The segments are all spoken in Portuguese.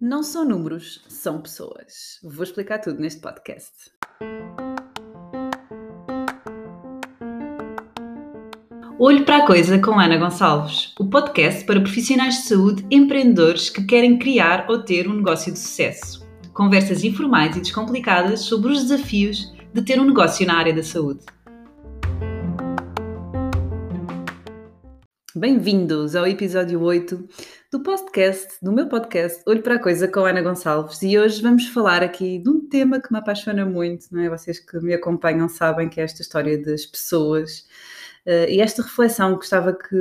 Não são números, são pessoas. Vou explicar tudo neste podcast. Olho para a Coisa com Ana Gonçalves, o podcast para profissionais de saúde empreendedores que querem criar ou ter um negócio de sucesso. Conversas informais e descomplicadas sobre os desafios de ter um negócio na área da saúde. Bem-vindos ao episódio 8 do podcast, do meu podcast Olho para a Coisa com a Ana Gonçalves e hoje vamos falar aqui de um tema que me apaixona muito, não é? Vocês que me acompanham sabem que é esta história das pessoas uh, e esta reflexão gostava que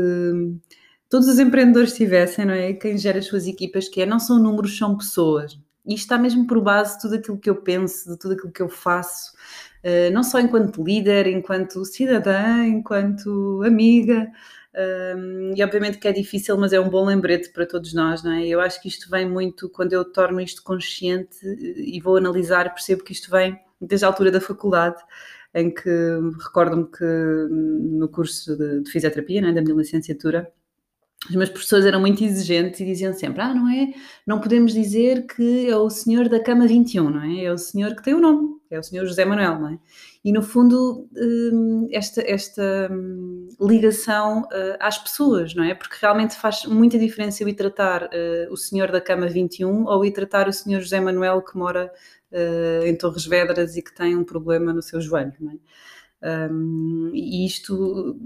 todos os empreendedores tivessem, não é? Quem gera as suas equipas, que é não são números, são pessoas. E está mesmo por base de tudo aquilo que eu penso, de tudo aquilo que eu faço, não só enquanto líder, enquanto cidadã, enquanto amiga, um, e obviamente que é difícil, mas é um bom lembrete para todos nós, não é? Eu acho que isto vem muito quando eu torno isto consciente e vou analisar, percebo que isto vem desde a altura da faculdade, em que recordo-me que no curso de, de fisioterapia, é, da minha licenciatura, os meus professores eram muito exigentes e diziam sempre: Ah, não é? Não podemos dizer que é o senhor da cama 21, não é? É o senhor que tem o nome, é o senhor José Manuel, não é? E no fundo, hum, esta, esta hum, ligação uh, às pessoas, não é? Porque realmente faz muita diferença eu ir tratar uh, o senhor da cama 21 ou ir tratar o senhor José Manuel que mora uh, em Torres Vedras e que tem um problema no seu joelho, não é? Um, e isto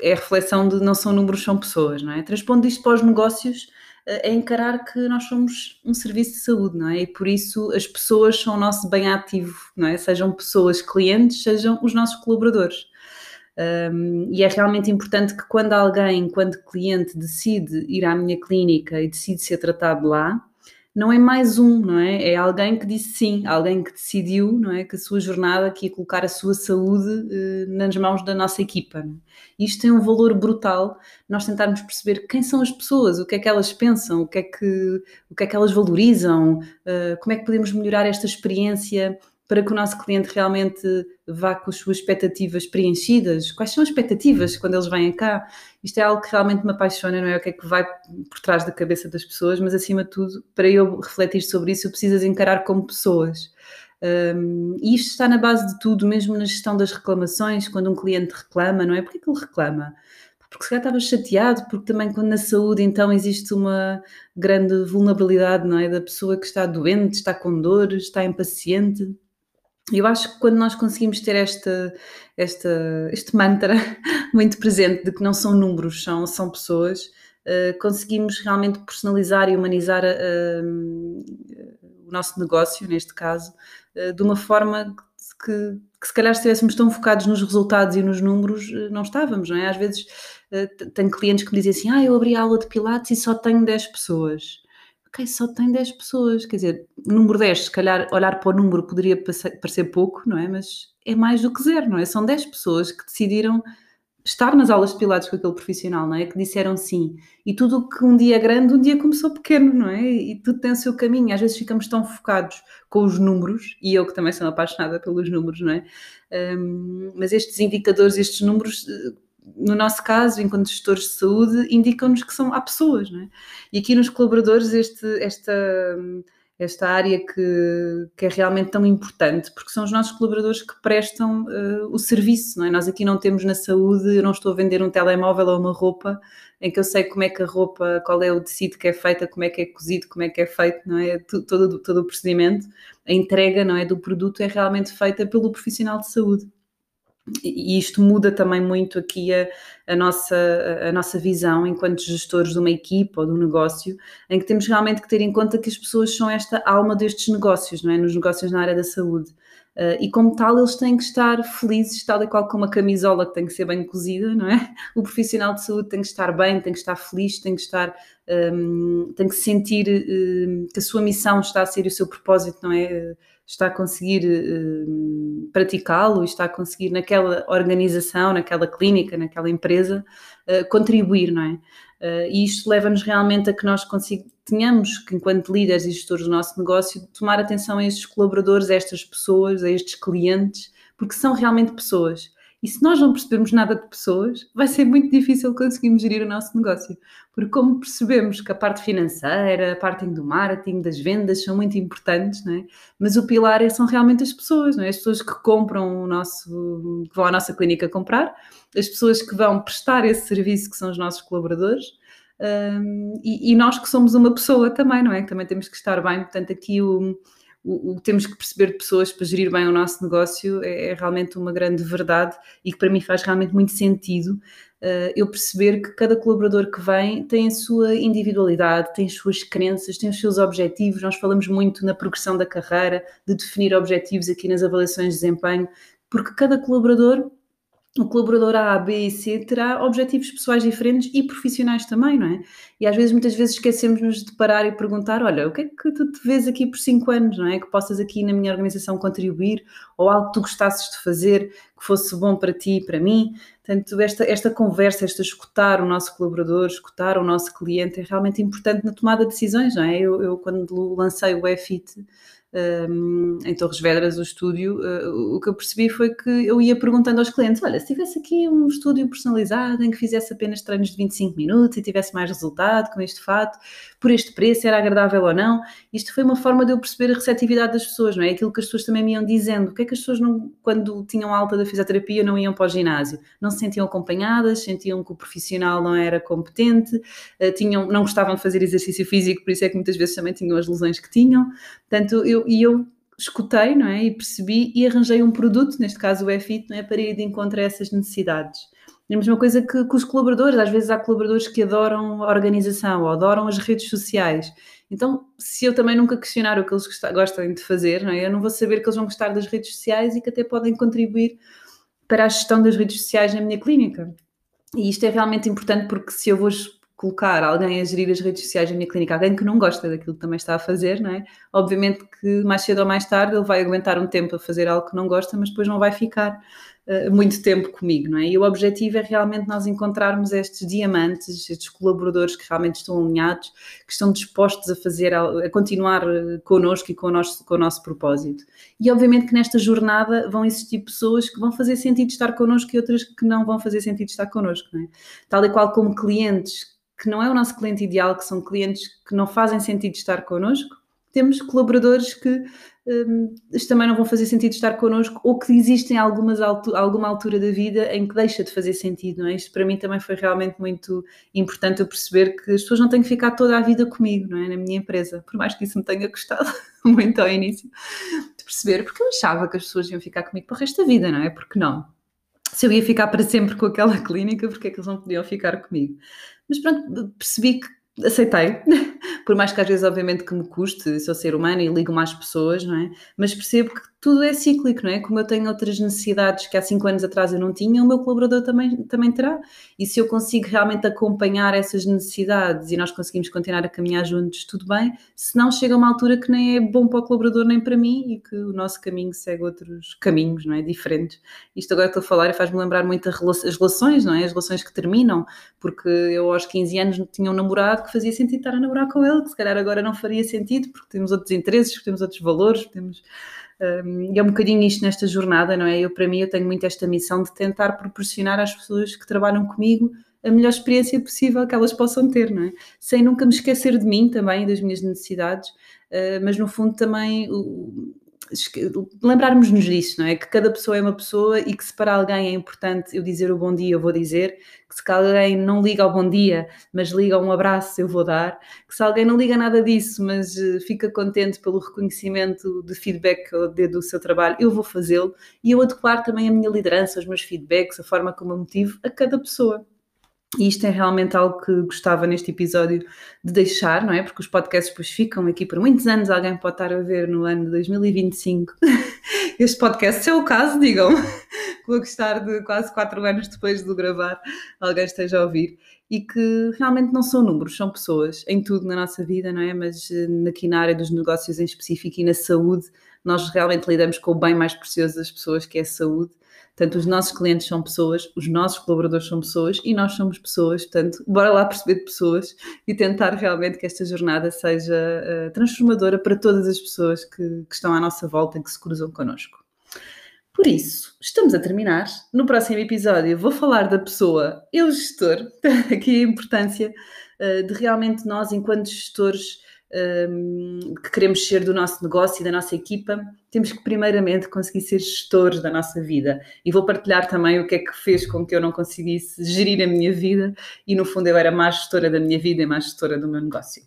é a reflexão de não são números, são pessoas, não é? Transpondo isto para os negócios, eh, é encarar que nós somos um serviço de saúde, não é? E por isso as pessoas são o nosso bem ativo, não é? Sejam pessoas clientes, sejam os nossos colaboradores. Um, e é realmente importante que quando alguém, quando cliente, decide ir à minha clínica e decide ser tratado lá, não é mais um, não é? É alguém que disse sim, alguém que decidiu, não é? Que a sua jornada aqui ia colocar a sua saúde eh, nas mãos da nossa equipa. É? Isto tem um valor brutal, nós tentarmos perceber quem são as pessoas, o que é que elas pensam, o que é que, o que, é que elas valorizam, uh, como é que podemos melhorar esta experiência para que o nosso cliente realmente vá com as suas expectativas preenchidas? Quais são as expectativas quando eles vêm cá? Isto é algo que realmente me apaixona, não é? O que é que vai por trás da cabeça das pessoas, mas acima de tudo, para eu refletir sobre isso, eu preciso encarar como pessoas. Um, e isto está na base de tudo, mesmo na gestão das reclamações, quando um cliente reclama, não é? Porquê que ele reclama? Porque se calhar estava chateado, porque também quando na saúde então existe uma grande vulnerabilidade, não é? Da pessoa que está doente, está com dores, está impaciente eu acho que quando nós conseguimos ter esta, esta, este mantra muito presente de que não são números, são, são pessoas, uh, conseguimos realmente personalizar e humanizar uh, o nosso negócio, neste caso, uh, de uma forma que, que, se calhar se estivéssemos tão focados nos resultados e nos números, não estávamos, não é? Às vezes tenho clientes que me dizem assim, ah, eu abri a aula de Pilates e só tenho 10 pessoas ok, só tem 10 pessoas, quer dizer, número 10, se calhar olhar para o número poderia parecer pouco, não é? Mas é mais do que zero, não é? São 10 pessoas que decidiram estar nas aulas de pilates com aquele profissional, não é? Que disseram sim. E tudo que um dia é grande, um dia começou pequeno, não é? E tudo tem o seu caminho. Às vezes ficamos tão focados com os números, e eu que também sou apaixonada pelos números, não é? Um, mas estes indicadores, estes números no nosso caso, enquanto gestores de saúde, indicam-nos que são, há pessoas, não é? E aqui nos colaboradores, este, esta, esta área que, que é realmente tão importante, porque são os nossos colaboradores que prestam uh, o serviço, não é? Nós aqui não temos na saúde, eu não estou a vender um telemóvel ou uma roupa, em que eu sei como é que a roupa, qual é o tecido que é feita, como é que é cozido, como é que é feito, não é? Todo, todo o procedimento, a entrega, não é, do produto é realmente feita pelo profissional de saúde e isto muda também muito aqui a, a, nossa, a nossa visão enquanto gestores de uma equipa ou de um negócio, em que temos realmente que ter em conta que as pessoas são esta alma destes negócios, não é? Nos negócios na área da saúde. Uh, e como tal, eles têm que estar felizes, tal e qual como uma camisola que tem que ser bem cozida, não é? O profissional de saúde tem que estar bem, tem que estar feliz, tem que estar, um, tem que sentir um, que a sua missão está a ser o seu propósito, não é? está a conseguir uh, praticá-lo, está a conseguir naquela organização, naquela clínica, naquela empresa, uh, contribuir, não é? Uh, e isto leva-nos realmente a que nós tenhamos que, enquanto líderes e gestores do nosso negócio, tomar atenção a estes colaboradores, a estas pessoas, a estes clientes, porque são realmente pessoas. E se nós não percebermos nada de pessoas, vai ser muito difícil conseguirmos gerir o nosso negócio. Porque como percebemos que a parte financeira, a parte do marketing, das vendas são muito importantes, não é? mas o pilar é, são realmente as pessoas, não é? as pessoas que compram o nosso, que vão à nossa clínica comprar, as pessoas que vão prestar esse serviço, que são os nossos colaboradores, um, e, e, nós que somos uma pessoa também, não é? Que também temos que estar bem, portanto aqui o o, o, temos que perceber de pessoas para gerir bem o nosso negócio é, é, realmente uma grande verdade e que para mim faz realmente muito sentido uh, eu perceber que cada colaborador que vem tem a sua individualidade, tem as suas crenças, tem os seus objetivos. Nós falamos muito na progressão da carreira, de definir objetivos aqui nas avaliações de desempenho, porque cada colaborador o colaborador A, B e C terá objetivos pessoais diferentes e profissionais também, não é? E às vezes, muitas vezes, esquecemos-nos de parar e perguntar: olha, o que é que tu te vês aqui por 5 anos, não é? Que possas aqui na minha organização contribuir, ou algo que tu gostasses de fazer que fosse bom para ti e para mim. Portanto, esta, esta conversa, esta escutar o nosso colaborador, escutar o nosso cliente é realmente importante na tomada de decisões, não é? Eu, eu quando lancei o EFIT, em Torres Vedras, o estúdio, uh, o que eu percebi foi que eu ia perguntando aos clientes: olha, se tivesse aqui um estúdio personalizado em que fizesse apenas treinos de 25 minutos e tivesse mais resultado com este fato, por este preço, era agradável ou não? Isto foi uma forma de eu perceber a receptividade das pessoas, não é? Aquilo que as pessoas também me iam dizendo. O que é que as pessoas, não, quando tinham alta da fisioterapia, não iam para o ginásio? Não se sentiam acompanhadas, sentiam que o profissional não era competente, uh, tinham, não gostavam de fazer exercício físico, por isso é que muitas vezes também tinham as lesões que tinham. Portanto, eu e eu escutei, não é? E percebi e arranjei um produto, neste caso o EFIT, não é? Para ir de encontro a essas necessidades. É a mesma coisa que com os colaboradores, às vezes há colaboradores que adoram a organização ou adoram as redes sociais. Então, se eu também nunca questionar o que eles gostam de fazer, não é? eu não vou saber que eles vão gostar das redes sociais e que até podem contribuir para a gestão das redes sociais na minha clínica. E isto é realmente importante porque se eu vou colocar alguém a gerir as redes sociais da minha clínica, alguém que não gosta daquilo que também está a fazer, não é? Obviamente que mais cedo ou mais tarde ele vai aguentar um tempo a fazer algo que não gosta, mas depois não vai ficar uh, muito tempo comigo, não é? E o objetivo é realmente nós encontrarmos estes diamantes, estes colaboradores que realmente estão alinhados, que estão dispostos a fazer, a, continuar eh, connosco e com o, nosso, com o nosso propósito. E obviamente que nesta jornada vão existir pessoas que vão fazer sentido estar connosco e outras que não vão fazer sentido estar connosco, não é? Tal e qual como clientes que não é o nosso cliente ideal, que são clientes que não fazem sentido estar connosco, temos colaboradores que um, também não vão fazer sentido estar connosco ou que existem algumas altu alguma altura da vida em que deixa de fazer sentido, não é? Isto para mim também foi realmente muito importante eu perceber que as pessoas não têm que ficar toda a vida comigo, não é? Na minha empresa, por mais que isso me tenha custado muito ao início de perceber, porque eu achava que as pessoas iam ficar comigo para o resto da vida, não é? Porque não? Se eu ia ficar para sempre com aquela clínica, porque é que eles não podiam ficar comigo? Mas pronto, percebi que aceitei, por mais que às vezes, obviamente, que me custe, sou ser humano e ligo mais pessoas, não é? Mas percebo que tudo é cíclico, não é? Como eu tenho outras necessidades que há cinco anos atrás eu não tinha, o meu colaborador também, também terá. E se eu consigo realmente acompanhar essas necessidades e nós conseguimos continuar a caminhar juntos, tudo bem. Se não, chega uma altura que nem é bom para o colaborador nem para mim e que o nosso caminho segue outros caminhos, não é? Diferentes. Isto agora estou a falar e faz-me lembrar muito as relações, não é? As relações que terminam, porque eu aos 15 anos tinha um namorado que fazia sentido estar a namorar com ele, que se calhar agora não faria sentido, porque temos outros interesses, temos outros valores, temos e é um bocadinho isto nesta jornada, não é? Eu, para mim, eu tenho muito esta missão de tentar proporcionar às pessoas que trabalham comigo a melhor experiência possível que elas possam ter, não é? Sem nunca me esquecer de mim também, das minhas necessidades, uh, mas no fundo também lembrarmos-nos disso, não é? Que cada pessoa é uma pessoa e que se para alguém é importante eu dizer o bom dia, eu vou dizer, que se alguém não liga ao bom dia, mas liga um abraço, eu vou dar, que se alguém não liga nada disso, mas eh, fica contente pelo reconhecimento de feedback do seu trabalho, eu vou fazê-lo e eu adequar também a minha liderança, os meus feedbacks, a forma como eu motivo a cada pessoa. E isto é realmente algo que gostava neste episódio de deixar, não é? Porque os podcasts depois ficam aqui por muitos anos, alguém pode estar a ver no ano de 2025 este podcast, se é o caso, digam, vou gostar de quase quatro anos depois de gravar, alguém esteja a ouvir, e que realmente não são números, são pessoas, em tudo na nossa vida, não é? Mas eh, aqui na área dos negócios em específico e na saúde, nós realmente lidamos com o bem mais precioso das pessoas, que é a saúde, Portanto, os nossos clientes são pessoas, os nossos colaboradores são pessoas e nós somos pessoas. Portanto, bora lá perceber de pessoas e tentar realmente que esta jornada seja uh, transformadora para todas as pessoas que, que, estão à nossa volta e que se cruzam connosco. Por isso, estamos a terminar. No próximo episódio vou falar da pessoa, eu gestor, aqui a importância uh, de realmente nós, enquanto gestores, um, que queremos ser do nosso negócio e da nossa equipa, temos que primeiramente conseguir ser gestores da nossa vida. E vou partilhar também o que é que fez com que eu não conseguisse gerir a minha vida e no fundo eu era mais gestora da minha vida e mais gestora do meu negócio.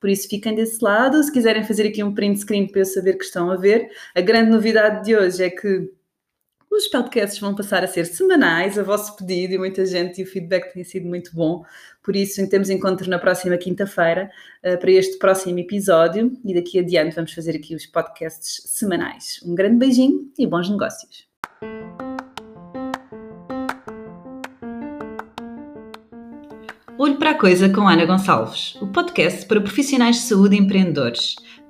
Por isso fiquem desse lado. Se quiserem fazer aqui um print screen para eu saber que estão a ver, a grande novidade de hoje é que os podcasts vão passar a ser semanais, a vosso pedido, e muita gente, e o feedback tem sido muito bom. Por isso, temos encontro na próxima quinta-feira uh, para este próximo episódio, e daqui adiante vamos fazer aqui os podcasts semanais. Um grande beijinho e bons negócios. Olho para a Coisa com Ana Gonçalves, o podcast para profissionais de saúde e empreendedores.